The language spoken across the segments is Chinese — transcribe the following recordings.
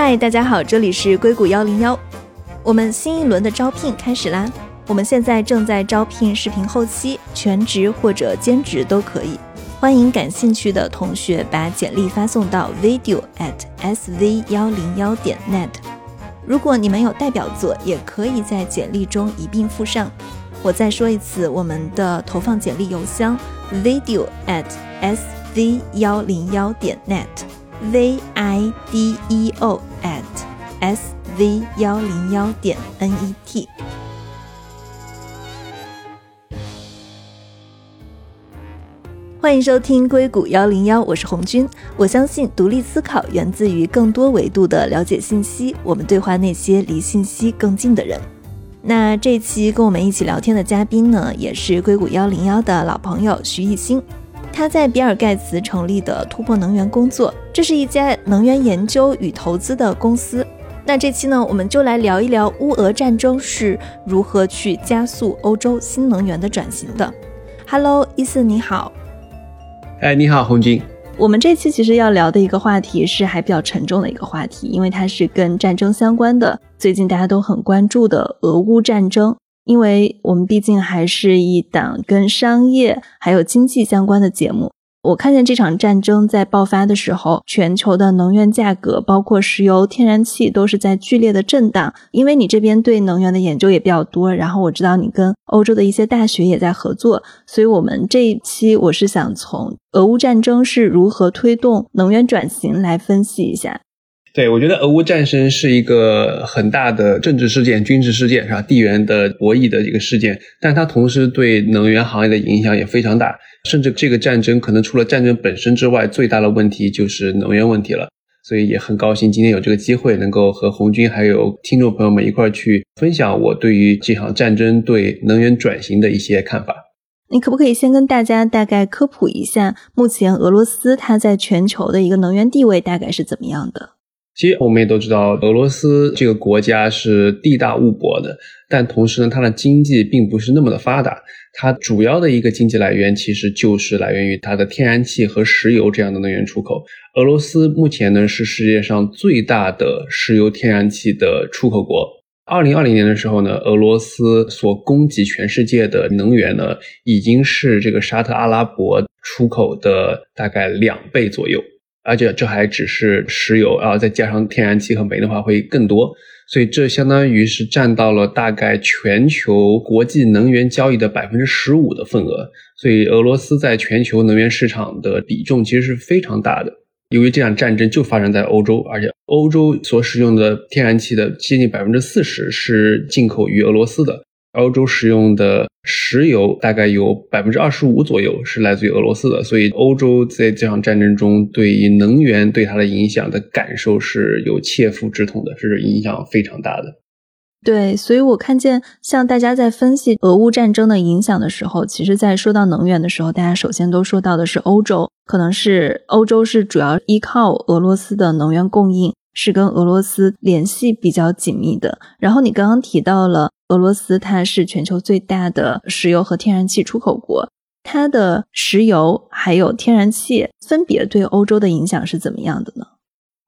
嗨，大家好，这里是硅谷幺零幺。我们新一轮的招聘开始啦！我们现在正在招聘视频后期，全职或者兼职都可以。欢迎感兴趣的同学把简历发送到 video at sv 幺零幺点 net。如果你们有代表作，也可以在简历中一并附上。我再说一次，我们的投放简历邮箱 video at sv 幺零幺点 net v i d e o at s v 幺零幺点 n e t，。欢迎收听硅谷幺零幺，我是红军。我相信独立思考源自于更多维度的了解信息。我们对话那些离信息更近的人。那这期跟我们一起聊天的嘉宾呢，也是硅谷幺零幺的老朋友徐艺兴。他在比尔盖茨成立的突破能源工作，这是一家能源研究与投资的公司。那这期呢，我们就来聊一聊乌俄战争是如何去加速欧洲新能源的转型的。Hello，伊森你好。哎，你好，红军。我们这期其实要聊的一个话题是还比较沉重的一个话题，因为它是跟战争相关的。最近大家都很关注的俄乌战争，因为我们毕竟还是一档跟商业还有经济相关的节目。我看见这场战争在爆发的时候，全球的能源价格，包括石油、天然气，都是在剧烈的震荡。因为你这边对能源的研究也比较多，然后我知道你跟欧洲的一些大学也在合作，所以我们这一期我是想从俄乌战争是如何推动能源转型来分析一下。对，我觉得俄乌战争是一个很大的政治事件、军事事件，是吧？地缘的博弈的一个事件，但它同时对能源行业的影响也非常大。甚至这个战争可能除了战争本身之外，最大的问题就是能源问题了。所以也很高兴今天有这个机会，能够和红军还有听众朋友们一块儿去分享我对于这场战争对能源转型的一些看法。你可不可以先跟大家大概科普一下，目前俄罗斯它在全球的一个能源地位大概是怎么样的？其实我们也都知道，俄罗斯这个国家是地大物博的，但同时呢，它的经济并不是那么的发达。它主要的一个经济来源其实就是来源于它的天然气和石油这样的能源出口。俄罗斯目前呢是世界上最大的石油天然气的出口国。二零二零年的时候呢，俄罗斯所供给全世界的能源呢，已经是这个沙特阿拉伯出口的大概两倍左右。而且这还只是石油啊，再加上天然气和煤的话会更多，所以这相当于是占到了大概全球国际能源交易的百分之十五的份额，所以俄罗斯在全球能源市场的比重其实是非常大的。由于这场战争就发生在欧洲，而且欧洲所使用的天然气的接近百分之四十是进口于俄罗斯的。欧洲使用的石油大概有百分之二十五左右是来自于俄罗斯的，所以欧洲在这场战争中对于能源对它的影响的感受是有切肤之痛的，是影响非常大的。对，所以我看见像大家在分析俄乌战争的影响的时候，其实，在说到能源的时候，大家首先都说到的是欧洲，可能是欧洲是主要依靠俄罗斯的能源供应。是跟俄罗斯联系比较紧密的。然后你刚刚提到了俄罗斯，它是全球最大的石油和天然气出口国，它的石油还有天然气分别对欧洲的影响是怎么样的呢？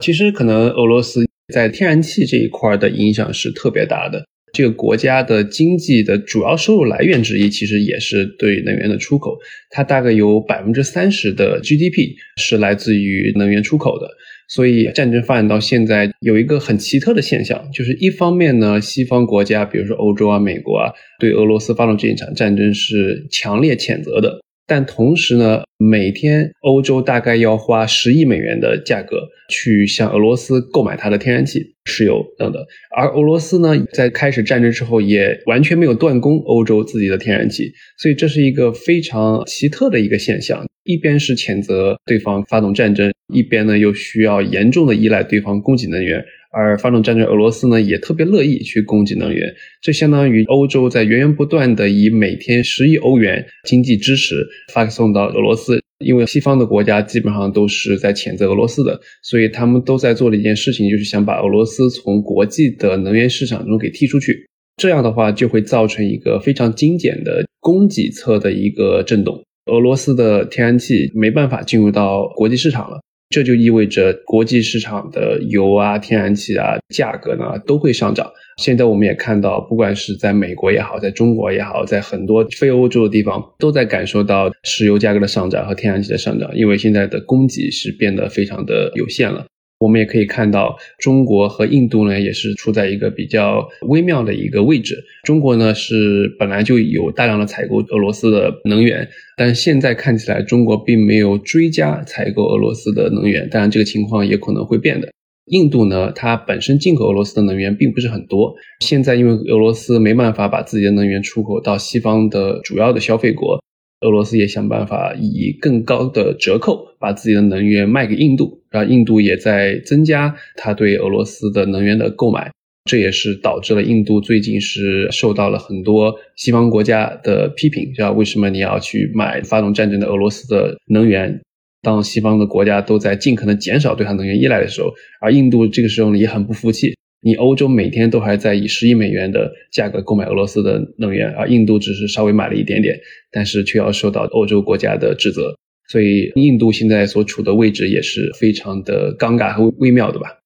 其实可能俄罗斯在天然气这一块的影响是特别大的。这个国家的经济的主要收入来源之一，其实也是对能源的出口，它大概有百分之三十的 GDP 是来自于能源出口的。所以战争发展到现在，有一个很奇特的现象，就是一方面呢，西方国家，比如说欧洲啊、美国啊，对俄罗斯发动这一场战争是强烈谴责的。但同时呢，每天欧洲大概要花十亿美元的价格去向俄罗斯购买它的天然气、石油等等。而俄罗斯呢，在开始战争之后，也完全没有断供欧洲自己的天然气。所以这是一个非常奇特的一个现象。一边是谴责对方发动战争，一边呢又需要严重的依赖对方供给能源，而发动战争，俄罗斯呢也特别乐意去供给能源，这相当于欧洲在源源不断的以每天十亿欧元经济支持发送到俄罗斯，因为西方的国家基本上都是在谴责俄罗斯的，所以他们都在做的一件事情就是想把俄罗斯从国际的能源市场中给踢出去，这样的话就会造成一个非常精简的供给侧的一个震动。俄罗斯的天然气没办法进入到国际市场了，这就意味着国际市场的油啊、天然气啊价格呢都会上涨。现在我们也看到，不管是在美国也好，在中国也好，在很多非欧洲的地方，都在感受到石油价格的上涨和天然气的上涨，因为现在的供给是变得非常的有限了。我们也可以看到，中国和印度呢，也是处在一个比较微妙的一个位置。中国呢是本来就有大量的采购俄罗斯的能源，但现在看起来中国并没有追加采购俄罗斯的能源。当然，这个情况也可能会变的。印度呢，它本身进口俄罗斯的能源并不是很多，现在因为俄罗斯没办法把自己的能源出口到西方的主要的消费国。俄罗斯也想办法以更高的折扣把自己的能源卖给印度，然后印度也在增加它对俄罗斯的能源的购买，这也是导致了印度最近是受到了很多西方国家的批评，知道为什么你要去买发动战争的俄罗斯的能源？当西方的国家都在尽可能减少对它能源依赖的时候，而印度这个时候呢也很不服气。你欧洲每天都还在以十亿美元的价格购买俄罗斯的能源，而印度只是稍微买了一点点，但是却要受到欧洲国家的指责，所以印度现在所处的位置也是非常的尴尬和微妙的吧？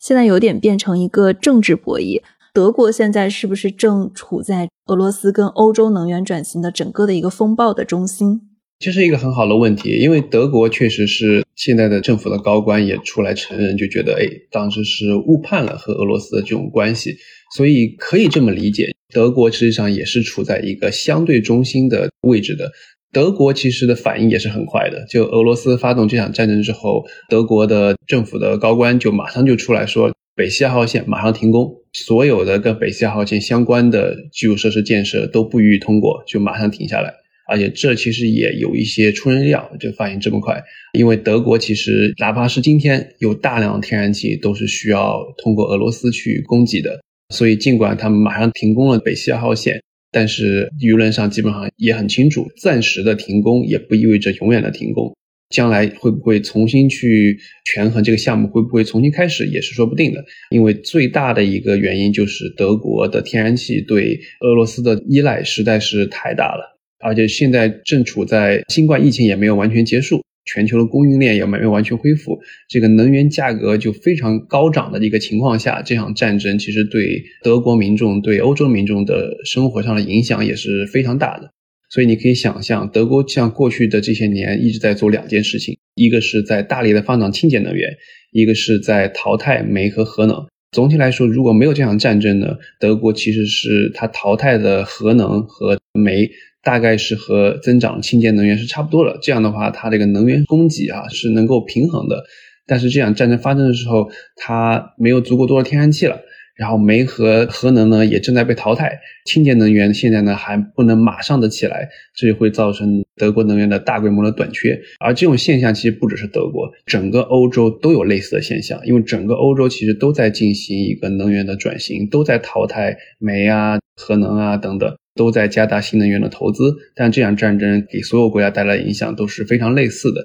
现在有点变成一个政治博弈。德国现在是不是正处在俄罗斯跟欧洲能源转型的整个的一个风暴的中心？这是一个很好的问题，因为德国确实是现在的政府的高官也出来承认，就觉得哎，当时是误判了和俄罗斯的这种关系，所以可以这么理解，德国实际上也是处在一个相对中心的位置的。德国其实的反应也是很快的，就俄罗斯发动这场战争之后，德国的政府的高官就马上就出来说，北溪二号线马上停工，所有的跟北溪二号线相关的基础设施建设都不予以通过，就马上停下来。而且这其实也有一些出人意料，就反应这么快，因为德国其实哪怕是今天有大量的天然气都是需要通过俄罗斯去供给的，所以尽管他们马上停工了北溪二号线，但是舆论上基本上也很清楚，暂时的停工也不意味着永远的停工，将来会不会重新去权衡这个项目，会不会重新开始也是说不定的，因为最大的一个原因就是德国的天然气对俄罗斯的依赖实在是太大了。而且现在正处在新冠疫情也没有完全结束，全球的供应链也没有完全恢复，这个能源价格就非常高涨的一个情况下，这场战争其实对德国民众、对欧洲民众的生活上的影响也是非常大的。所以你可以想象，德国像过去的这些年一直在做两件事情：一个是在大力的发展清洁能源，一个是在淘汰煤和核能。总体来说，如果没有这场战争呢，德国其实是它淘汰的核能和煤。大概是和增长清洁能源是差不多的，这样的话，它这个能源供给啊是能够平衡的。但是这样战争发生的时候，它没有足够多的天然气了，然后煤和核能呢也正在被淘汰，清洁能源现在呢还不能马上的起来，这就会造成德国能源的大规模的短缺。而这种现象其实不只是德国，整个欧洲都有类似的现象，因为整个欧洲其实都在进行一个能源的转型，都在淘汰煤啊、核能啊等等。都在加大新能源的投资，但这场战争给所有国家带来的影响都是非常类似的。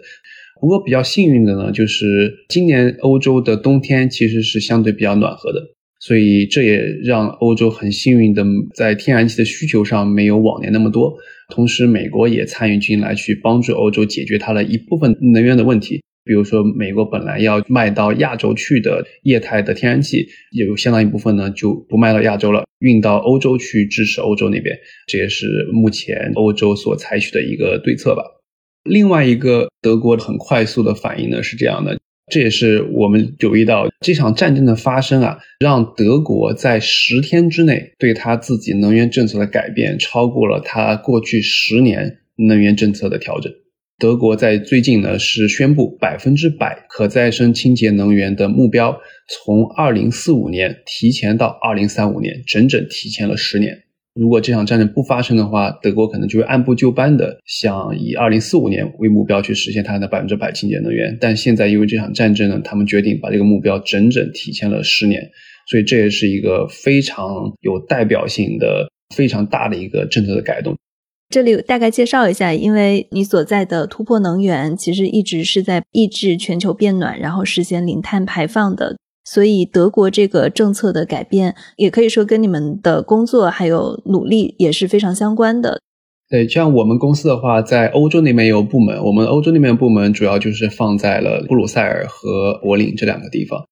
不过比较幸运的呢，就是今年欧洲的冬天其实是相对比较暖和的，所以这也让欧洲很幸运的在天然气的需求上没有往年那么多。同时，美国也参与进来去帮助欧洲解决它的一部分能源的问题。比如说，美国本来要卖到亚洲去的液态的天然气，有相当一部分呢就不卖到亚洲了，运到欧洲去支持欧洲那边。这也是目前欧洲所采取的一个对策吧。另外一个，德国很快速的反应呢是这样的，这也是我们留意到这场战争的发生啊，让德国在十天之内对他自己能源政策的改变超过了他过去十年能源政策的调整。德国在最近呢是宣布百分之百可再生清洁能源的目标，从二零四五年提前到二零三五年，整整提前了十年。如果这场战争不发生的话，德国可能就会按部就班的想以二零四五年为目标去实现它的百分之百清洁能源。但现在因为这场战争呢，他们决定把这个目标整整提前了十年，所以这也是一个非常有代表性的、非常大的一个政策的改动。这里大概介绍一下，因为你所在的突破能源其实一直是在抑制全球变暖，然后实现零碳排放的，所以德国这个政策的改变，也可以说跟你们的工作还有努力也是非常相关的。对，像我们公司的话，在欧洲那边有部门，我们欧洲那边部门主要就是放在了布鲁塞尔和柏林这两个地方，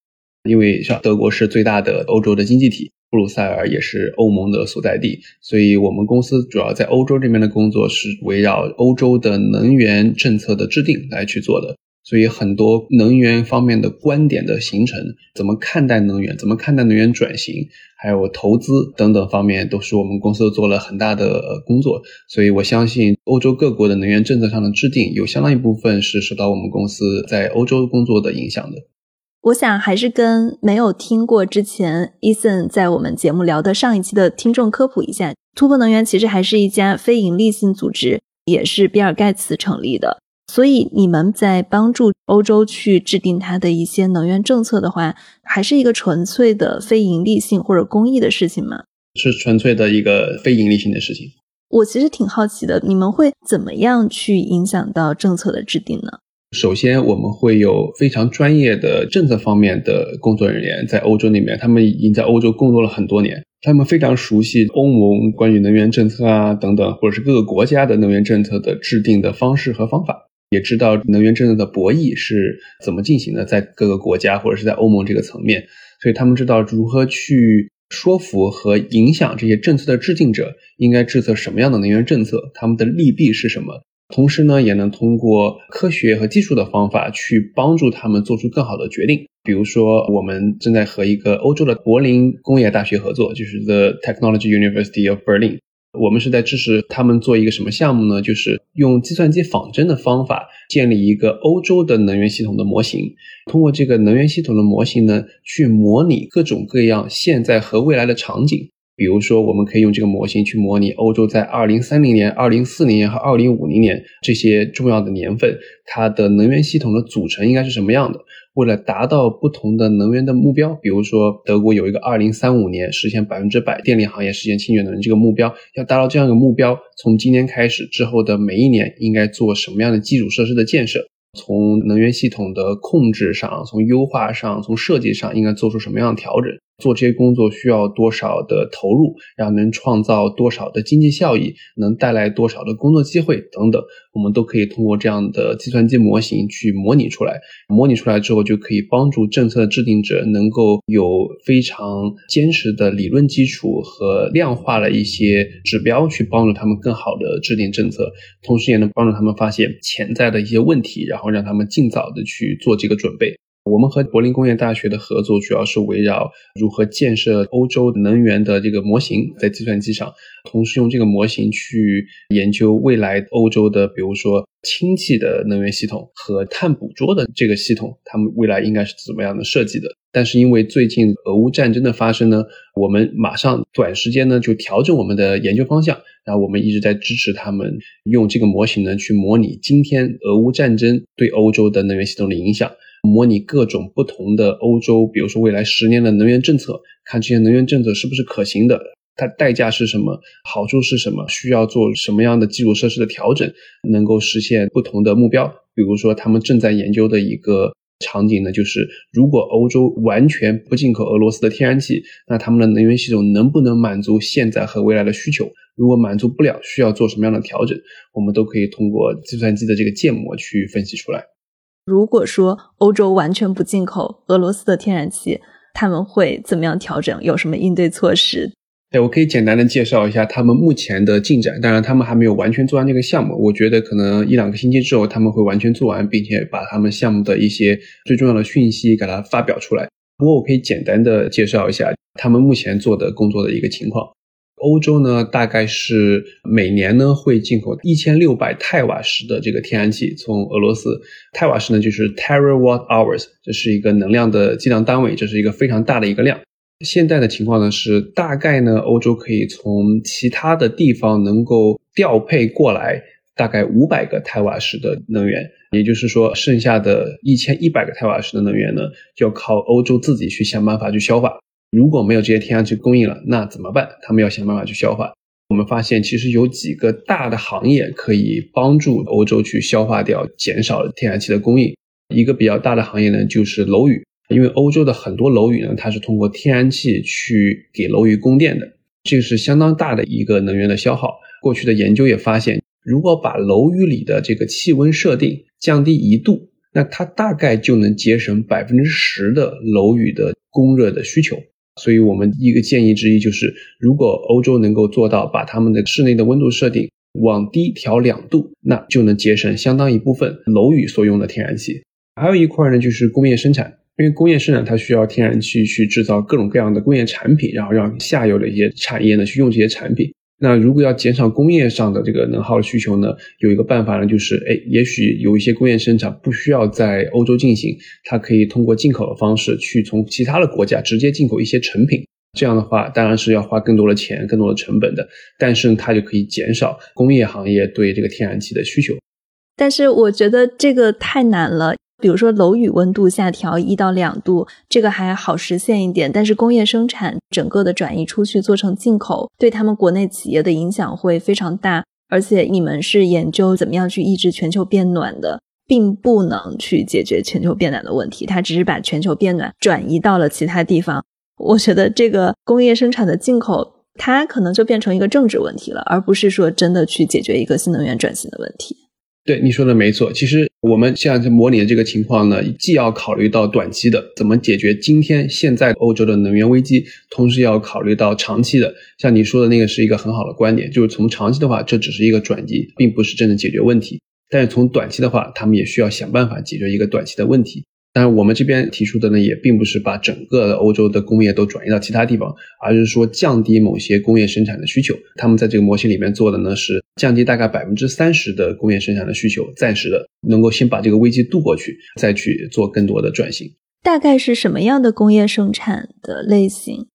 因为像德国是最大的欧洲的经济体，布鲁塞尔也是欧盟的所在地，所以我们公司主要在欧洲这边的工作是围绕欧洲的能源政策的制定来去做的。所以很多能源方面的观点的形成，怎么看待能源，怎么看待能源转型，还有投资等等方面，都是我们公司做了很大的工作。所以我相信，欧洲各国的能源政策上的制定，有相当一部分是受到我们公司在欧洲工作的影响的。我想还是跟没有听过之前 Ethan 在我们节目聊的上一期的听众科普一下，突破能源其实还是一家非盈利性组织，也是比尔盖茨成立的。所以你们在帮助欧洲去制定它的一些能源政策的话，还是一个纯粹的非盈利性或者公益的事情吗？是纯粹的一个非盈利性的事情。我其实挺好奇的，你们会怎么样去影响到政策的制定呢？首先，我们会有非常专业的政策方面的工作人员在欧洲那边，他们已经在欧洲工作了很多年，他们非常熟悉欧盟关于能源政策啊等等，或者是各个国家的能源政策的制定的方式和方法。也知道能源政策的博弈是怎么进行的，在各个国家或者是在欧盟这个层面，所以他们知道如何去说服和影响这些政策的制定者，应该制策什么样的能源政策，他们的利弊是什么。同时呢，也能通过科学和技术的方法去帮助他们做出更好的决定。比如说，我们正在和一个欧洲的柏林工业大学合作，就是 The Technology University of Berlin。我们是在支持他们做一个什么项目呢？就是用计算机仿真的方法建立一个欧洲的能源系统的模型。通过这个能源系统的模型呢，去模拟各种各样现在和未来的场景。比如说，我们可以用这个模型去模拟欧洲在二零三零年、二零四零年和二零五零年这些重要的年份，它的能源系统的组成应该是什么样的。为了达到不同的能源的目标，比如说德国有一个二零三五年实现百分之百电力行业实现清洁能源这个目标，要达到这样一个目标，从今年开始之后的每一年应该做什么样的基础设施的建设？从能源系统的控制上，从优化上，从设计上应该做出什么样的调整？做这些工作需要多少的投入，然后能创造多少的经济效益，能带来多少的工作机会等等，我们都可以通过这样的计算机模型去模拟出来。模拟出来之后，就可以帮助政策制定者能够有非常坚实的理论基础和量化的一些指标，去帮助他们更好的制定政策，同时也能帮助他们发现潜在的一些问题，然后让他们尽早的去做这个准备。我们和柏林工业大学的合作主要是围绕如何建设欧洲能源的这个模型在计算机上，同时用这个模型去研究未来欧洲的，比如说氢气的能源系统和碳捕捉的这个系统，他们未来应该是怎么样的设计的。但是因为最近俄乌战争的发生呢，我们马上短时间呢就调整我们的研究方向，然后我们一直在支持他们用这个模型呢去模拟今天俄乌战争对欧洲的能源系统的影响。模拟各种不同的欧洲，比如说未来十年的能源政策，看这些能源政策是不是可行的，它代价是什么，好处是什么，需要做什么样的基础设施的调整，能够实现不同的目标。比如说，他们正在研究的一个场景呢，就是如果欧洲完全不进口俄罗斯的天然气，那他们的能源系统能不能满足现在和未来的需求？如果满足不了，需要做什么样的调整？我们都可以通过计算机的这个建模去分析出来。如果说欧洲完全不进口俄罗斯的天然气，他们会怎么样调整？有什么应对措施？对我可以简单的介绍一下他们目前的进展。当然，他们还没有完全做完这个项目。我觉得可能一两个星期之后他们会完全做完，并且把他们项目的一些最重要的讯息给它发表出来。不过，我可以简单的介绍一下他们目前做的工作的一个情况。欧洲呢，大概是每年呢会进口一千六百泰瓦时的这个天然气从俄罗斯。泰瓦时呢就是 terawatt hours，这是一个能量的计量单位，这是一个非常大的一个量。现在的情况呢是，大概呢欧洲可以从其他的地方能够调配过来大概五百个泰瓦时的能源，也就是说，剩下的一千一百个泰瓦时的能源呢，就要靠欧洲自己去想办法去消化。如果没有这些天然气供应了，那怎么办？他们要想办法去消化。我们发现，其实有几个大的行业可以帮助欧洲去消化掉、减少天然气的供应。一个比较大的行业呢，就是楼宇，因为欧洲的很多楼宇呢，它是通过天然气去给楼宇供电的，这个是相当大的一个能源的消耗。过去的研究也发现，如果把楼宇里的这个气温设定降低一度，那它大概就能节省百分之十的楼宇的供热的需求。所以我们一个建议之一就是，如果欧洲能够做到把他们的室内的温度设定往低调两度，那就能节省相当一部分楼宇所用的天然气。还有一块呢，就是工业生产，因为工业生产它需要天然气去制造各种各样的工业产品，然后让下游的一些产业呢去用这些产品。那如果要减少工业上的这个能耗的需求呢，有一个办法呢，就是哎，也许有一些工业生产不需要在欧洲进行，它可以通过进口的方式去从其他的国家直接进口一些成品。这样的话，当然是要花更多的钱、更多的成本的，但是它就可以减少工业行业对这个天然气的需求。但是我觉得这个太难了。比如说楼宇温度下调一到两度，这个还好实现一点。但是工业生产整个的转移出去做成进口，对他们国内企业的影响会非常大。而且你们是研究怎么样去抑制全球变暖的，并不能去解决全球变暖的问题，它只是把全球变暖转移到了其他地方。我觉得这个工业生产的进口，它可能就变成一个政治问题了，而不是说真的去解决一个新能源转型的问题。对你说的没错，其实我们现在在模拟的这个情况呢，既要考虑到短期的怎么解决今天现在欧洲的能源危机，同时要考虑到长期的。像你说的那个是一个很好的观点，就是从长期的话，这只是一个转机，并不是真的解决问题。但是从短期的话，他们也需要想办法解决一个短期的问题。但是我们这边提出的呢，也并不是把整个欧洲的工业都转移到其他地方，而是说降低某些工业生产的需求。他们在这个模型里面做的呢，是降低大概百分之三十的工业生产的需求，暂时的能够先把这个危机度过去，再去做更多的转型。大概是什么样的工业生产的类型？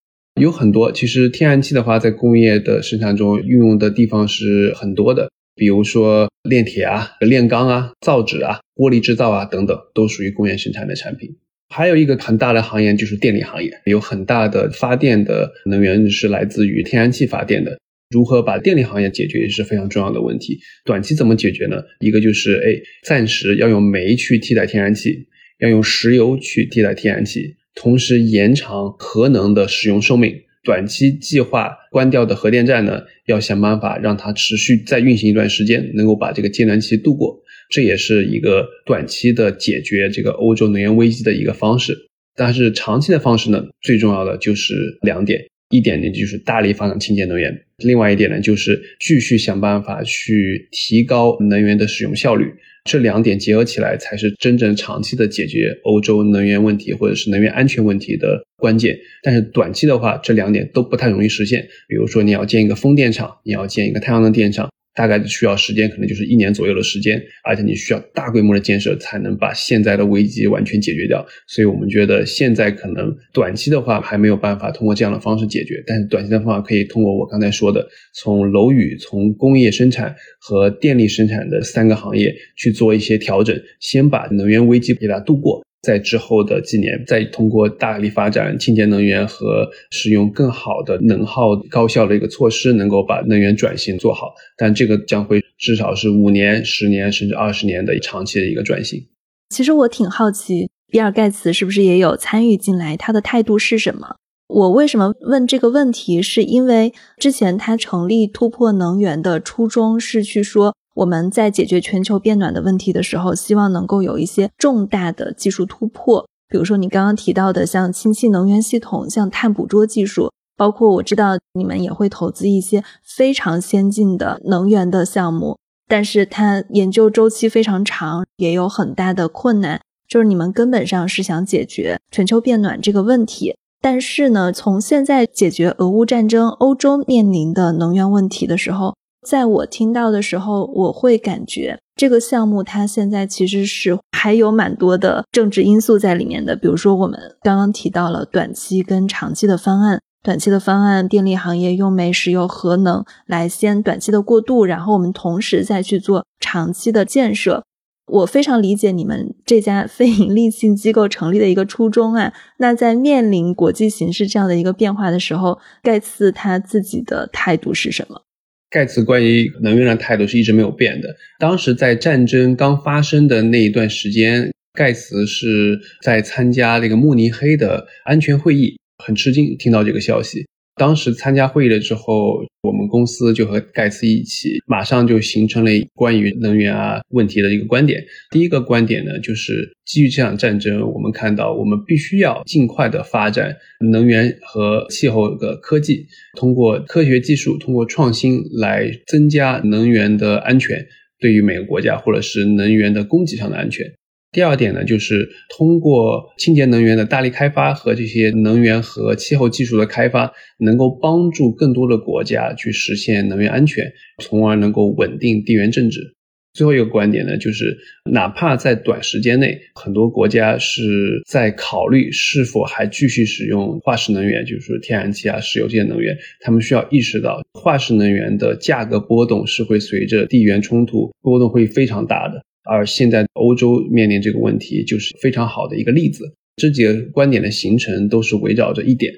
有很多。其实天然气的话，在工业的生产中运用的地方是很多的。比如说炼铁啊、炼钢啊、造纸啊、玻璃制造啊等等，都属于工业生产的产品。还有一个很大的行业就是电力行业，有很大的发电的能源是来自于天然气发电的。如何把电力行业解决也是非常重要的问题。短期怎么解决呢？一个就是哎，暂时要用煤去替代天然气，要用石油去替代天然气，同时延长核能的使用寿命。短期计划关掉的核电站呢，要想办法让它持续再运行一段时间，能够把这个阶段期度过，这也是一个短期的解决这个欧洲能源危机的一个方式。但是长期的方式呢，最重要的就是两点，一点呢就是大力发展清洁能源，另外一点呢就是继续想办法去提高能源的使用效率。这两点结合起来，才是真正长期的解决欧洲能源问题或者是能源安全问题的关键。但是短期的话，这两点都不太容易实现。比如说，你要建一个风电场，你要建一个太阳能电厂。大概需要时间，可能就是一年左右的时间，而且你需要大规模的建设才能把现在的危机完全解决掉。所以我们觉得现在可能短期的话还没有办法通过这样的方式解决，但是短期的方法可以通过我刚才说的，从楼宇、从工业生产和电力生产的三个行业去做一些调整，先把能源危机给它度过。在之后的几年，再通过大力发展清洁能源和使用更好的能耗高效的一个措施，能够把能源转型做好。但这个将会至少是五年、十年甚至二十年的长期的一个转型。其实我挺好奇，比尔盖茨是不是也有参与进来？他的态度是什么？我为什么问这个问题？是因为之前他成立突破能源的初衷是去说。我们在解决全球变暖的问题的时候，希望能够有一些重大的技术突破，比如说你刚刚提到的像氢气能源系统、像碳捕捉技术，包括我知道你们也会投资一些非常先进的能源的项目，但是它研究周期非常长，也有很大的困难。就是你们根本上是想解决全球变暖这个问题，但是呢，从现在解决俄乌战争、欧洲面临的能源问题的时候。在我听到的时候，我会感觉这个项目它现在其实是还有蛮多的政治因素在里面的。比如说，我们刚刚提到了短期跟长期的方案。短期的方案，电力行业用煤、石油、核能来先短期的过渡，然后我们同时再去做长期的建设。我非常理解你们这家非盈利性机构成立的一个初衷啊。那在面临国际形势这样的一个变化的时候，盖茨他自己的态度是什么？盖茨关于能源的态度是一直没有变的。当时在战争刚发生的那一段时间，盖茨是在参加那个慕尼黑的安全会议，很吃惊听到这个消息。当时参加会议了之后，我们公司就和盖茨一起，马上就形成了关于能源啊问题的一个观点。第一个观点呢，就是基于这场战争，我们看到我们必须要尽快的发展能源和气候的科技，通过科学技术，通过创新来增加能源的安全，对于每个国家或者是能源的供给上的安全。第二点呢，就是通过清洁能源的大力开发和这些能源和气候技术的开发，能够帮助更多的国家去实现能源安全，从而能够稳定地缘政治。最后一个观点呢，就是哪怕在短时间内，很多国家是在考虑是否还继续使用化石能源，就是天然气啊、石油这些能源，他们需要意识到化石能源的价格波动是会随着地缘冲突波动会非常大的。而现在欧洲面临这个问题，就是非常好的一个例子。这几个观点的形成都是围绕着一点：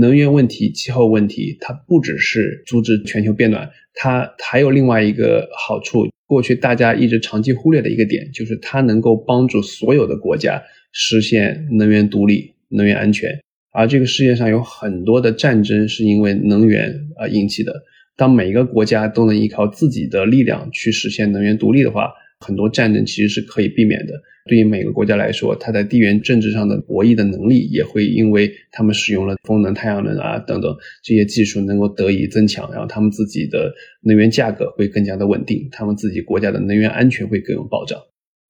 能源问题、气候问题。它不只是阻止全球变暖，它还有另外一个好处。过去大家一直长期忽略的一个点，就是它能够帮助所有的国家实现能源独立、能源安全。而这个世界上有很多的战争是因为能源而引起的。当每一个国家都能依靠自己的力量去实现能源独立的话，很多战争其实是可以避免的。对于每个国家来说，它在地缘政治上的博弈的能力也会因为他们使用了风能、太阳能啊等等这些技术能够得以增强，然后他们自己的能源价格会更加的稳定，他们自己国家的能源安全会更有保障。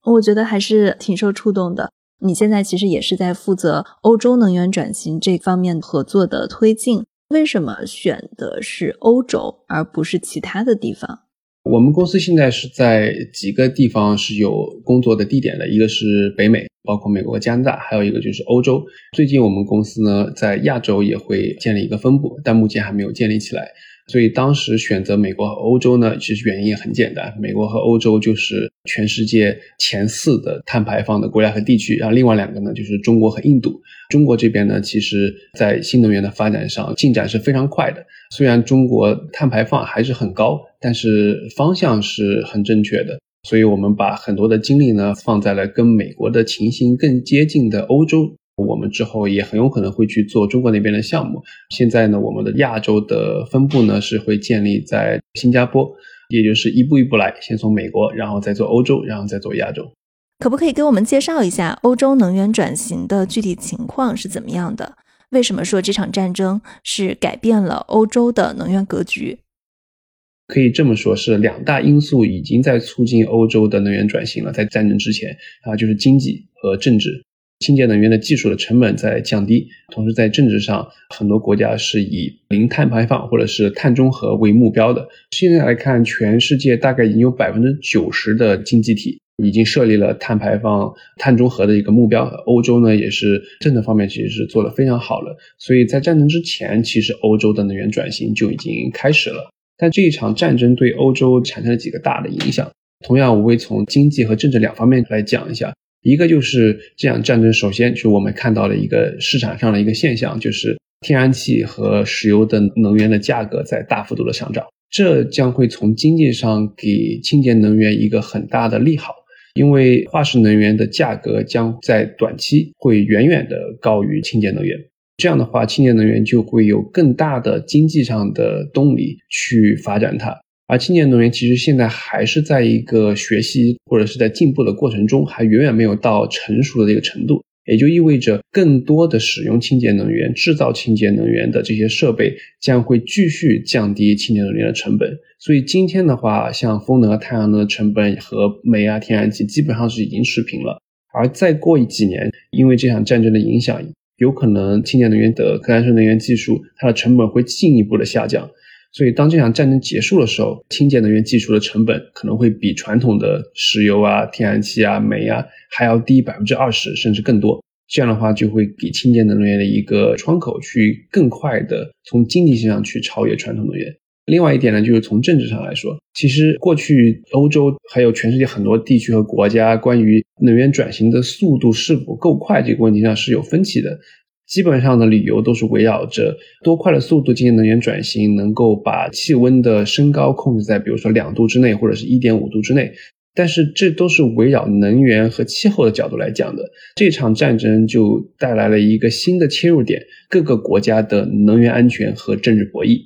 我觉得还是挺受触动的。你现在其实也是在负责欧洲能源转型这方面合作的推进，为什么选的是欧洲而不是其他的地方？我们公司现在是在几个地方是有工作的地点的，一个是北美，包括美国和、加拿大，还有一个就是欧洲。最近我们公司呢在亚洲也会建立一个分部，但目前还没有建立起来。所以当时选择美国和欧洲呢，其实原因也很简单，美国和欧洲就是全世界前四的碳排放的国家和地区，然后另外两个呢就是中国和印度。中国这边呢，其实在新能源的发展上进展是非常快的，虽然中国碳排放还是很高，但是方向是很正确的。所以我们把很多的精力呢放在了跟美国的情形更接近的欧洲。我们之后也很有可能会去做中国那边的项目。现在呢，我们的亚洲的分部呢是会建立在新加坡，也就是一步一步来，先从美国，然后再做欧洲，然后再做亚洲。可不可以给我们介绍一下欧洲能源转型的具体情况是怎么样的？为什么说这场战争是改变了欧洲的能源格局？可以这么说，是两大因素已经在促进欧洲的能源转型了。在战争之前啊，就是经济和政治。清洁能源的技术的成本在降低，同时在政治上，很多国家是以零碳排放或者是碳中和为目标的。现在来看，全世界大概已经有百分之九十的经济体已经设立了碳排放、碳中和的一个目标。欧洲呢，也是政策方面其实是做得非常好了。所以在战争之前，其实欧洲的能源转型就已经开始了。但这一场战争对欧洲产生了几个大的影响。同样，我会从经济和政治两方面来讲一下。一个就是这样战争，首先就我们看到了一个市场上的一个现象，就是天然气和石油的能源的价格在大幅度的上涨，这将会从经济上给清洁能源一个很大的利好，因为化石能源的价格将在短期会远远的高于清洁能源，这样的话，清洁能源就会有更大的经济上的动力去发展它。而清洁能源其实现在还是在一个学习或者是在进步的过程中，还远远没有到成熟的这个程度。也就意味着，更多的使用清洁能源、制造清洁能源的这些设备将会继续降低清洁能源的成本。所以今天的话，像风能和、太阳能的成本和煤啊、天然气基本上是已经持平了。而再过一几年，因为这场战争的影响，有可能清洁能源的可再生能源技术它的成本会进一步的下降。所以，当这场战争结束的时候，清洁能源技术的成本可能会比传统的石油啊、天然气啊、煤啊还要低百分之二十，甚至更多。这样的话，就会给清洁能源的一个窗口，去更快的从经济性上去超越传统能源。另外一点呢，就是从政治上来说，其实过去欧洲还有全世界很多地区和国家关于能源转型的速度是否够快这个问题上是有分歧的。基本上的理由都是围绕着多快的速度进行能源转型，能够把气温的升高控制在比如说两度之内或者是一点五度之内。但是这都是围绕能源和气候的角度来讲的。这场战争就带来了一个新的切入点：各个国家的能源安全和政治博弈。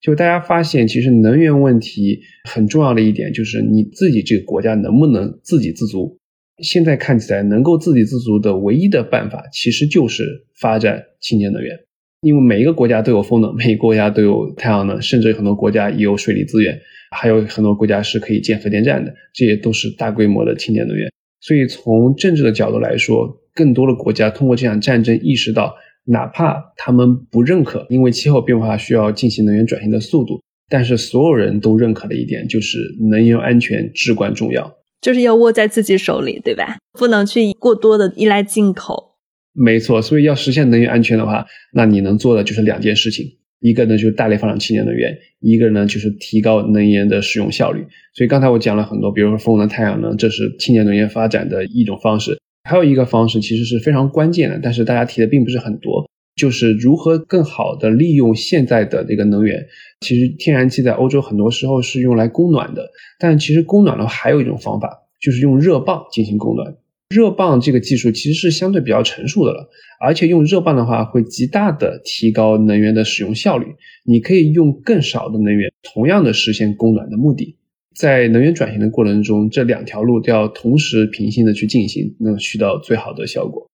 就大家发现，其实能源问题很重要的一点就是你自己这个国家能不能自给自足。现在看起来，能够自给自足的唯一的办法，其实就是发展清洁能源。因为每一个国家都有风能，每一个国家都有太阳能，甚至很多国家也有水利资源。还有很多国家是可以建核电站的，这些都是大规模的清洁能源。所以从政治的角度来说，更多的国家通过这场战争意识到，哪怕他们不认可，因为气候变化需要进行能源转型的速度，但是所有人都认可的一点就是能源安全至关重要，就是要握在自己手里，对吧？不能去过多的依赖进口。没错，所以要实现能源安全的话，那你能做的就是两件事情。一个呢就是大力发展清洁能源，一个呢就是提高能源的使用效率。所以刚才我讲了很多，比如说风能、太阳能，这是清洁能源发展的一种方式。还有一个方式其实是非常关键的，但是大家提的并不是很多，就是如何更好的利用现在的这个能源。其实天然气在欧洲很多时候是用来供暖的，但其实供暖的话还有一种方法，就是用热泵进行供暖。热泵这个技术其实是相对比较成熟的了，而且用热泵的话会极大的提高能源的使用效率。你可以用更少的能源，同样的实现供暖的目的。在能源转型的过程中，这两条路都要同时平行的去进行，能取到最好的效果。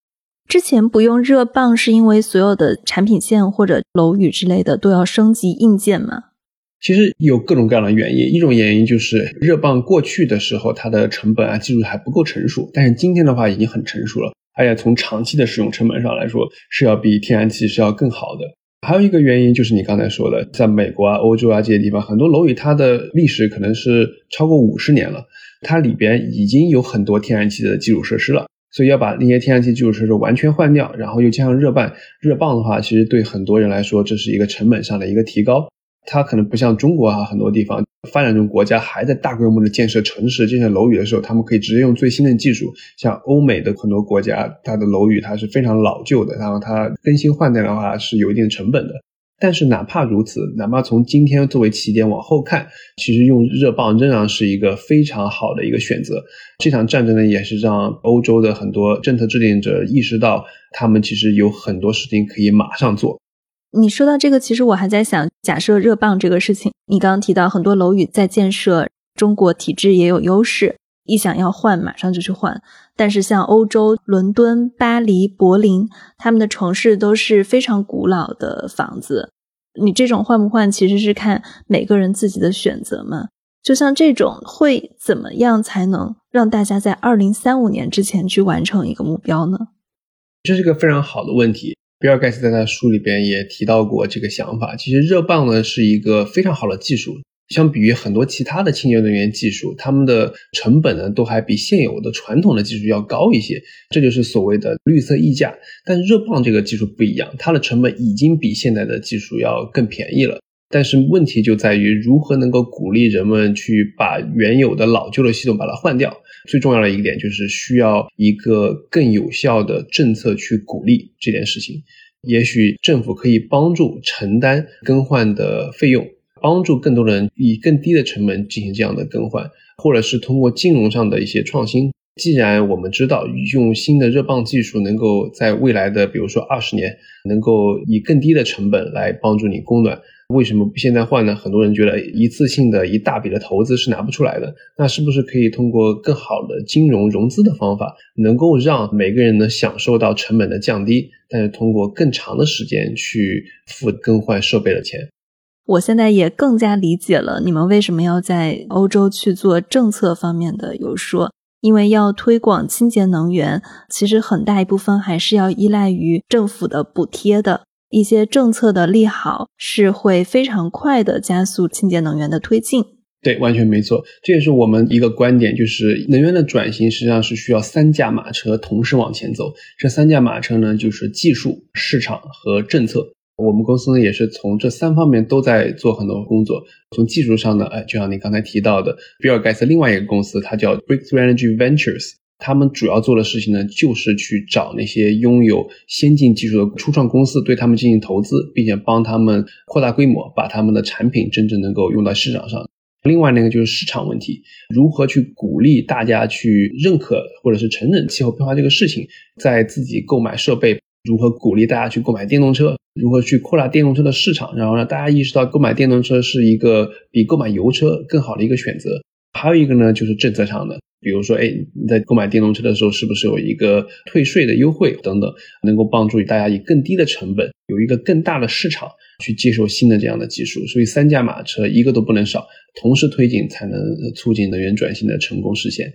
之前不用热泵是因为所有的产品线或者楼宇之类的都要升级硬件吗？其实有各种各样的原因，一种原因就是热泵过去的时候它的成本啊技术还不够成熟，但是今天的话已经很成熟了，而且从长期的使用成本上来说是要比天然气是要更好的。还有一个原因就是你刚才说的，在美国啊、欧洲啊这些地方，很多楼宇它的历史可能是超过五十年了，它里边已经有很多天然气的基础设施了，所以要把那些天然气基础设施完全换掉，然后又加上热泵，热泵的话，其实对很多人来说这是一个成本上的一个提高。它可能不像中国啊，很多地方发展中国家还在大规模的建设城市、建设楼宇的时候，他们可以直接用最新的技术。像欧美的很多国家，它的楼宇它是非常老旧的，然后它更新换代的话是有一定成本的。但是哪怕如此，哪怕从今天作为起点往后看，其实用热棒仍然是一个非常好的一个选择。这场战争呢，也是让欧洲的很多政策制定者意识到，他们其实有很多事情可以马上做。你说到这个，其实我还在想，假设热棒这个事情，你刚刚提到很多楼宇在建设，中国体制也有优势，一想要换，马上就去换。但是像欧洲伦敦、巴黎、柏林，他们的城市都是非常古老的房子，你这种换不换，其实是看每个人自己的选择嘛。就像这种，会怎么样才能让大家在二零三五年之前去完成一个目标呢？这是个非常好的问题。比尔盖茨在他书里边也提到过这个想法。其实热泵呢是一个非常好的技术，相比于很多其他的清洁能源技术，它们的成本呢都还比现有的传统的技术要高一些。这就是所谓的绿色溢价。但热泵这个技术不一样，它的成本已经比现在的技术要更便宜了。但是问题就在于如何能够鼓励人们去把原有的老旧的系统把它换掉。最重要的一个点就是需要一个更有效的政策去鼓励这件事情。也许政府可以帮助承担更换的费用，帮助更多人以更低的成本进行这样的更换，或者是通过金融上的一些创新。既然我们知道用新的热泵技术能够在未来的比如说二十年，能够以更低的成本来帮助你供暖。为什么不现在换呢？很多人觉得一次性的一大笔的投资是拿不出来的。那是不是可以通过更好的金融融资的方法，能够让每个人能享受到成本的降低，但是通过更长的时间去付更换设备的钱？我现在也更加理解了你们为什么要在欧洲去做政策方面的游说，因为要推广清洁能源，其实很大一部分还是要依赖于政府的补贴的。一些政策的利好是会非常快的加速清洁能源的推进。对，完全没错，这也是我们一个观点，就是能源的转型实际上是需要三驾马车同时往前走。这三驾马车呢，就是技术、市场和政策。我们公司呢，也是从这三方面都在做很多工作。从技术上呢，哎，就像你刚才提到的，比尔盖茨另外一个公司，它叫 Breakthrough Energy Ventures。他们主要做的事情呢，就是去找那些拥有先进技术的初创公司，对他们进行投资，并且帮他们扩大规模，把他们的产品真正能够用到市场上。另外那个就是市场问题，如何去鼓励大家去认可或者是承认气候变化这个事情，在自己购买设备，如何鼓励大家去购买电动车，如何去扩大电动车的市场，然后让大家意识到购买电动车是一个比购买油车更好的一个选择。还有一个呢，就是政策上的，比如说，哎，你在购买电动车的时候，是不是有一个退税的优惠等等，能够帮助大家以更低的成本，有一个更大的市场去接受新的这样的技术。所以三驾马车一个都不能少，同时推进，才能促进能源转型的成功实现。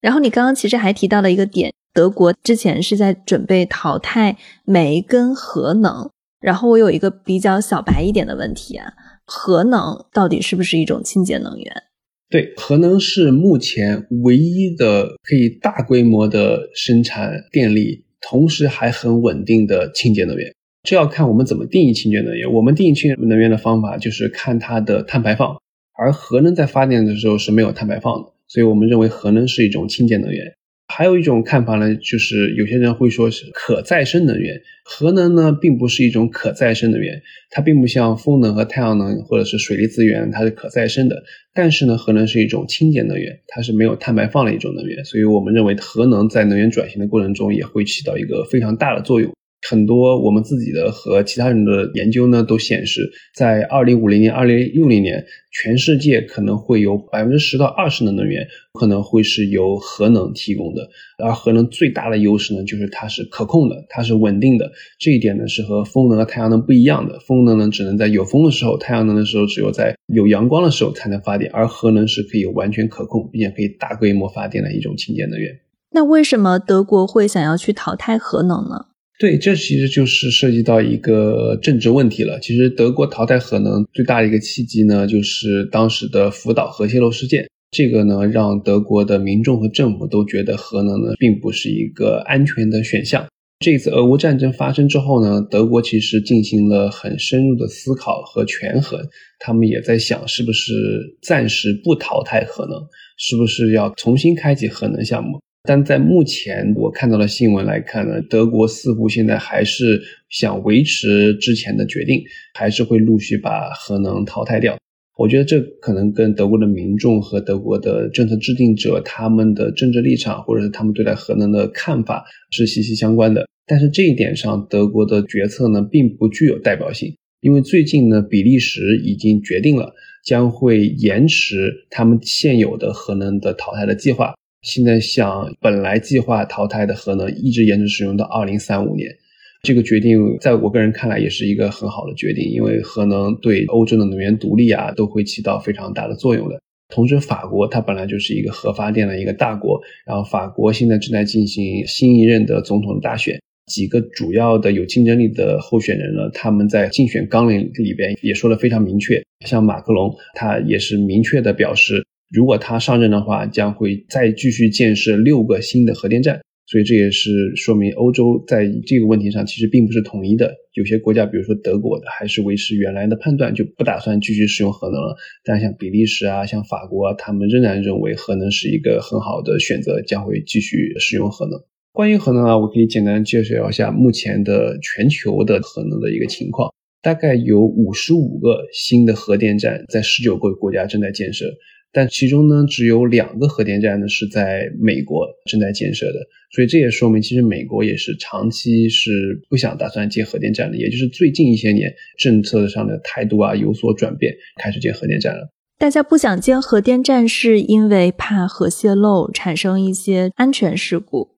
然后你刚刚其实还提到了一个点，德国之前是在准备淘汰煤跟核能。然后我有一个比较小白一点的问题啊，核能到底是不是一种清洁能源？对，核能是目前唯一的可以大规模的生产电力，同时还很稳定的清洁能源。这要看我们怎么定义清洁能源。我们定义清洁能源的方法就是看它的碳排放，而核能在发电的时候是没有碳排放的，所以我们认为核能是一种清洁能源。还有一种看法呢，就是有些人会说是可再生能源，核能呢并不是一种可再生能源，它并不像风能和太阳能或者是水利资源，它是可再生的。但是呢，核能是一种清洁能源，它是没有碳排放的一种能源，所以我们认为核能在能源转型的过程中也会起到一个非常大的作用。很多我们自己的和其他人的研究呢，都显示，在二零五零年、二零六零年，全世界可能会有百分之十到二十的能源可能会是由核能提供的。而核能最大的优势呢，就是它是可控的，它是稳定的。这一点呢，是和风能和太阳能不一样的。风能呢，只能在有风的时候；太阳能的时候，只有在有阳光的时候才能发电。而核能是可以完全可控，并且可以大规模发电的一种清洁能源。那为什么德国会想要去淘汰核能呢？对，这其实就是涉及到一个政治问题了。其实德国淘汰核能最大的一个契机呢，就是当时的福岛核泄漏事件。这个呢，让德国的民众和政府都觉得核能呢，并不是一个安全的选项。这次俄乌战争发生之后呢，德国其实进行了很深入的思考和权衡，他们也在想，是不是暂时不淘汰核能，是不是要重新开启核能项目。但在目前我看到的新闻来看呢，德国似乎现在还是想维持之前的决定，还是会陆续把核能淘汰掉。我觉得这可能跟德国的民众和德国的政策制定者他们的政治立场，或者是他们对待核能的看法是息息相关的。但是这一点上，德国的决策呢并不具有代表性，因为最近呢，比利时已经决定了将会延迟他们现有的核能的淘汰的计划。现在像本来计划淘汰的核能一直延迟使用到二零三五年，这个决定在我个人看来也是一个很好的决定，因为核能对欧洲的能源独立啊都会起到非常大的作用的。同时，法国它本来就是一个核发电的一个大国，然后法国现在正在进行新一任的总统大选，几个主要的有竞争力的候选人呢，他们在竞选纲领里边也说的非常明确，像马克龙他也是明确的表示。如果他上任的话，将会再继续建设六个新的核电站，所以这也是说明欧洲在这个问题上其实并不是统一的。有些国家，比如说德国的，还是维持原来的判断，就不打算继续使用核能了。但像比利时啊，像法国啊，他们仍然认为核能是一个很好的选择，将会继续使用核能。关于核能啊，我可以简单介绍一下目前的全球的核能的一个情况，大概有五十五个新的核电站在十九个国家正在建设。但其中呢，只有两个核电站呢是在美国正在建设的，所以这也说明，其实美国也是长期是不想打算建核电站的，也就是最近一些年政策上的态度啊有所转变，开始建核电站了。大家不想建核电站，是因为怕核泄漏产生一些安全事故。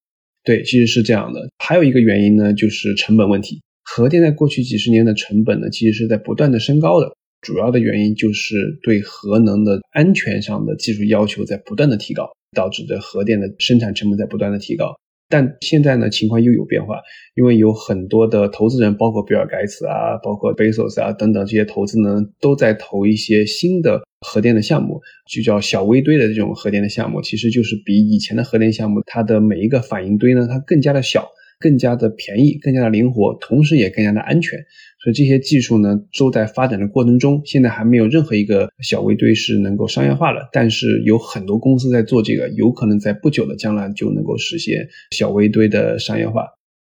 对，其实是这样的。还有一个原因呢，就是成本问题。核电在过去几十年的成本呢，其实是在不断的升高的。主要的原因就是对核能的安全上的技术要求在不断的提高，导致的核电的生产成本在不断的提高。但现在呢，情况又有变化，因为有很多的投资人，包括比尔盖茨啊，包括贝索斯啊等等这些投资呢，都在投一些新的核电的项目，就叫小微堆的这种核电的项目，其实就是比以前的核电项目，它的每一个反应堆呢，它更加的小。更加的便宜，更加的灵活，同时也更加的安全。所以这些技术呢，都在发展的过程中。现在还没有任何一个小微堆是能够商业化的，但是有很多公司在做这个，有可能在不久的将来就能够实现小微堆的商业化。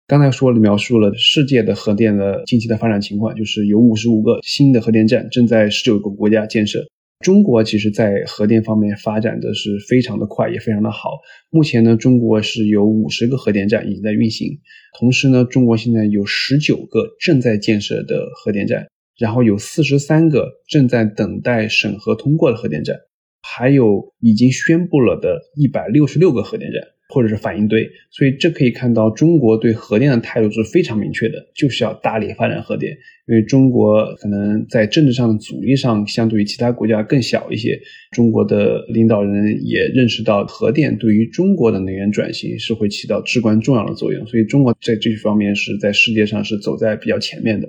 刚才说了，描述了世界的核电的近期的发展情况，就是有五十五个新的核电站正在十九个国家建设。中国其实在核电方面发展的是非常的快，也非常的好。目前呢，中国是有五十个核电站已经在运行，同时呢，中国现在有十九个正在建设的核电站，然后有四十三个正在等待审核通过的核电站，还有已经宣布了的一百六十六个核电站。或者是反应堆，所以这可以看到中国对核电的态度是非常明确的，就是要大力发展核电。因为中国可能在政治上的阻力上，相对于其他国家更小一些。中国的领导人也认识到核电对于中国的能源转型是会起到至关重要的作用，所以中国在这方面是在世界上是走在比较前面的。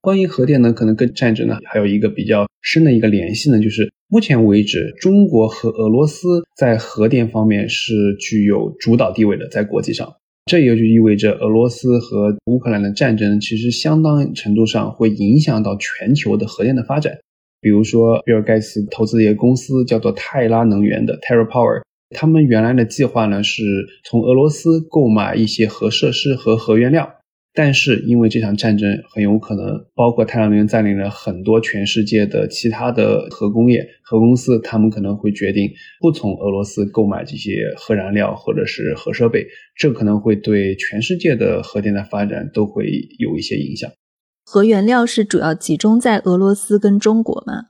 关于核电呢，可能跟战争呢还有一个比较深的一个联系呢，就是目前为止，中国和俄罗斯在核电方面是具有主导地位的，在国际上，这也就意味着俄罗斯和乌克兰的战争其实相当程度上会影响到全球的核电的发展。比如说，比尔盖茨投资一个公司叫做泰拉能源的 Terra Power，他们原来的计划呢是从俄罗斯购买一些核设施和核原料。但是，因为这场战争很有可能包括太阳能占领了很多全世界的其他的核工业、核公司，他们可能会决定不从俄罗斯购买这些核燃料或者是核设备，这可能会对全世界的核电的发展都会有一些影响。核原料是主要集中在俄罗斯跟中国吗？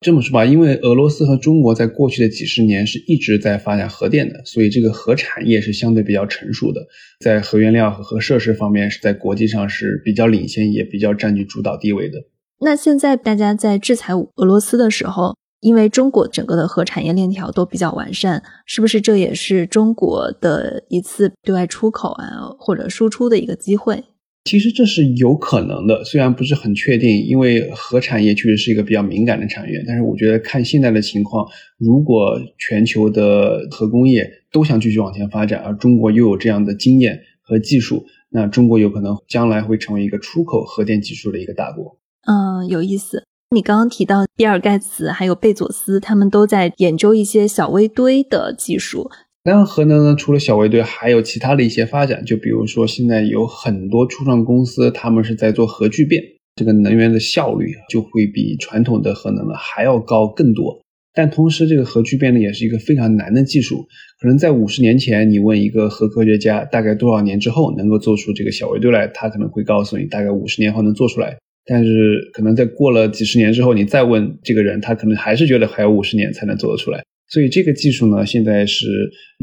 这么说吧，因为俄罗斯和中国在过去的几十年是一直在发展核电的，所以这个核产业是相对比较成熟的，在核原料和核设施方面是在国际上是比较领先，也比较占据主导地位的。那现在大家在制裁俄罗斯的时候，因为中国整个的核产业链条都比较完善，是不是这也是中国的一次对外出口啊或者输出的一个机会？其实这是有可能的，虽然不是很确定，因为核产业确实是一个比较敏感的产业。但是我觉得看现在的情况，如果全球的核工业都想继续往前发展，而中国又有这样的经验和技术，那中国有可能将来会成为一个出口核电技术的一个大国。嗯，有意思。你刚刚提到比尔盖茨还有贝佐斯，他们都在研究一些小微堆的技术。当然，核能呢，除了小微堆，还有其他的一些发展。就比如说，现在有很多初创公司，他们是在做核聚变，这个能源的效率就会比传统的核能呢还要高更多。但同时，这个核聚变呢，也是一个非常难的技术。可能在五十年前，你问一个核科学家，大概多少年之后能够做出这个小微堆来，他可能会告诉你，大概五十年后能做出来。但是，可能在过了几十年之后，你再问这个人，他可能还是觉得还有五十年才能做得出来。所以这个技术呢，现在是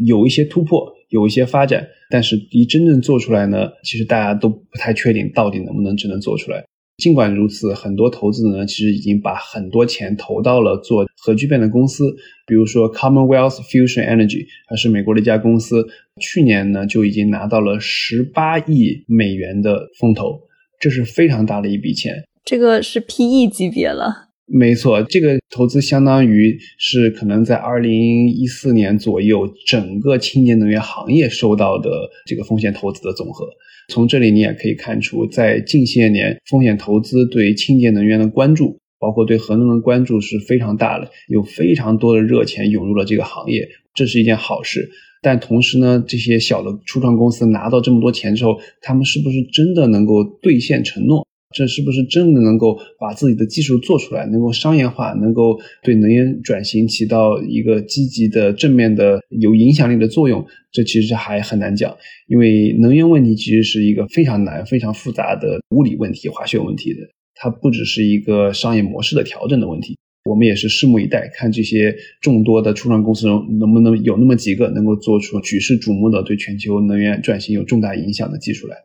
有一些突破，有一些发展，但是离真正做出来呢，其实大家都不太确定到底能不能真的做出来。尽管如此，很多投资人呢，其实已经把很多钱投到了做核聚变的公司，比如说 Commonwealth Fusion Energy，它是美国的一家公司，去年呢就已经拿到了十八亿美元的风投，这是非常大的一笔钱，这个是 PE 级别了。没错，这个投资相当于是可能在二零一四年左右，整个清洁能源行业受到的这个风险投资的总和。从这里你也可以看出，在近些年，风险投资对清洁能源的关注，包括对核能的关注是非常大的，有非常多的热钱涌入了这个行业，这是一件好事。但同时呢，这些小的初创公司拿到这么多钱之后，他们是不是真的能够兑现承诺？这是不是真的能够把自己的技术做出来，能够商业化，能够对能源转型起到一个积极的、正面的、有影响力的作用？这其实还很难讲，因为能源问题其实是一个非常难、非常复杂的物理问题、化学问题的，它不只是一个商业模式的调整的问题。我们也是拭目以待，看这些众多的初创公司中能不能有那么几个能够做出举世瞩目的、对全球能源转型有重大影响的技术来。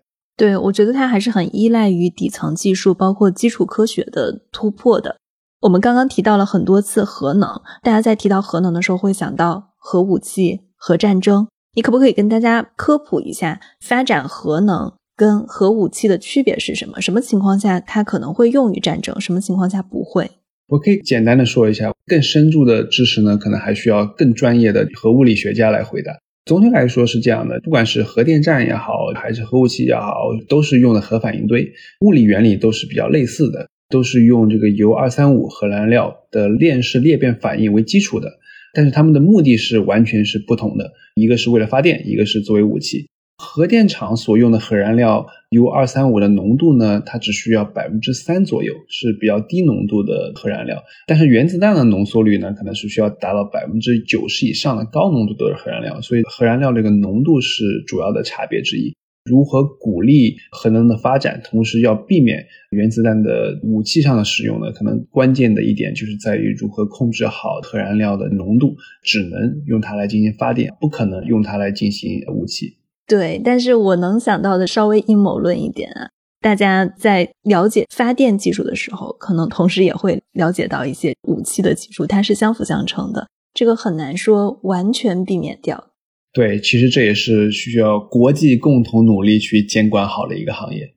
对，我觉得它还是很依赖于底层技术，包括基础科学的突破的。我们刚刚提到了很多次核能，大家在提到核能的时候会想到核武器、核战争。你可不可以跟大家科普一下，发展核能跟核武器的区别是什么？什么情况下它可能会用于战争？什么情况下不会？我可以简单的说一下，更深入的知识呢，可能还需要更专业的核物理学家来回答。总体来说是这样的，不管是核电站也好，还是核武器也好，都是用的核反应堆，物理原理都是比较类似的，都是用这个铀二三五核燃料的链式裂变反应为基础的，但是它们的目的是完全是不同的，一个是为了发电，一个是作为武器。核电厂所用的核燃料 U 二三五的浓度呢，它只需要百分之三左右，是比较低浓度的核燃料。但是原子弹的浓缩率呢，可能是需要达到百分之九十以上的高浓度的核燃料。所以核燃料这个浓度是主要的差别之一。如何鼓励核能的发展，同时要避免原子弹的武器上的使用呢？可能关键的一点就是在于如何控制好核燃料的浓度，只能用它来进行发电，不可能用它来进行武器。对，但是我能想到的稍微阴谋论一点啊，大家在了解发电技术的时候，可能同时也会了解到一些武器的技术，它是相辅相成的，这个很难说完全避免掉。对，其实这也是需要国际共同努力去监管好的一个行业。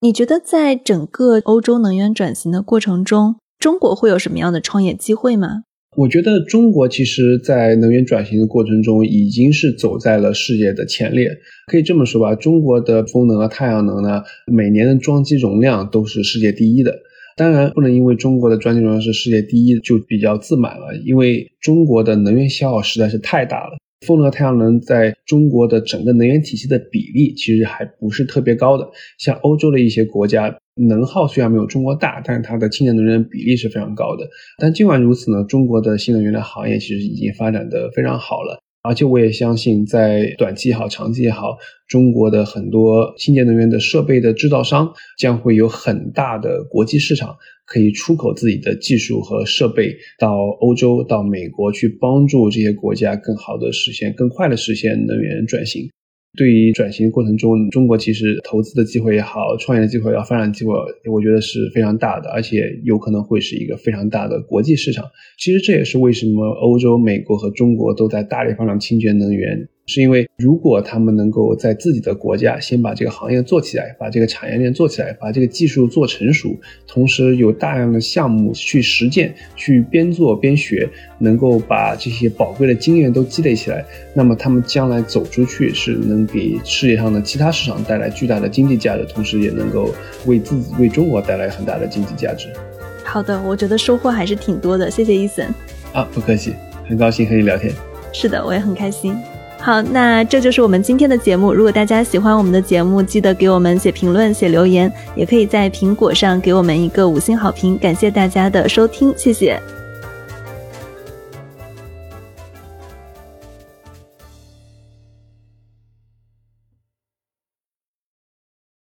你觉得在整个欧洲能源转型的过程中，中国会有什么样的创业机会吗？我觉得中国其实，在能源转型的过程中，已经是走在了世界的前列。可以这么说吧，中国的风能和、太阳能呢，每年的装机容量都是世界第一的。当然，不能因为中国的装机容量是世界第一就比较自满了，因为中国的能源消耗实在是太大了。风能和、太阳能在中国的整个能源体系的比例其实还不是特别高的。像欧洲的一些国家，能耗虽然没有中国大，但是它的清洁能源比例是非常高的。但尽管如此呢，中国的新能源的行业其实已经发展的非常好了。而且我也相信，在短期也好，长期也好，中国的很多清洁能源的设备的制造商将会有很大的国际市场。可以出口自己的技术和设备到欧洲、到美国去，帮助这些国家更好的实现、更快的实现能源转型。对于转型过程中，中国其实投资的机会也好，创业的机会也好，发展机会，我觉得是非常大的，而且有可能会是一个非常大的国际市场。其实这也是为什么欧洲、美国和中国都在大力发展清洁能源。是因为如果他们能够在自己的国家先把这个行业做起来，把这个产业链做起来，把这个技术做成熟，同时有大量的项目去实践，去边做边学，能够把这些宝贵的经验都积累起来，那么他们将来走出去是能给世界上的其他市场带来巨大的经济价值，同时也能够为自己、为中国带来很大的经济价值。好的，我觉得收获还是挺多的，谢谢伊森。啊，不客气，很高兴和你聊天。是的，我也很开心。好，那这就是我们今天的节目。如果大家喜欢我们的节目，记得给我们写评论、写留言，也可以在苹果上给我们一个五星好评。感谢大家的收听，谢谢。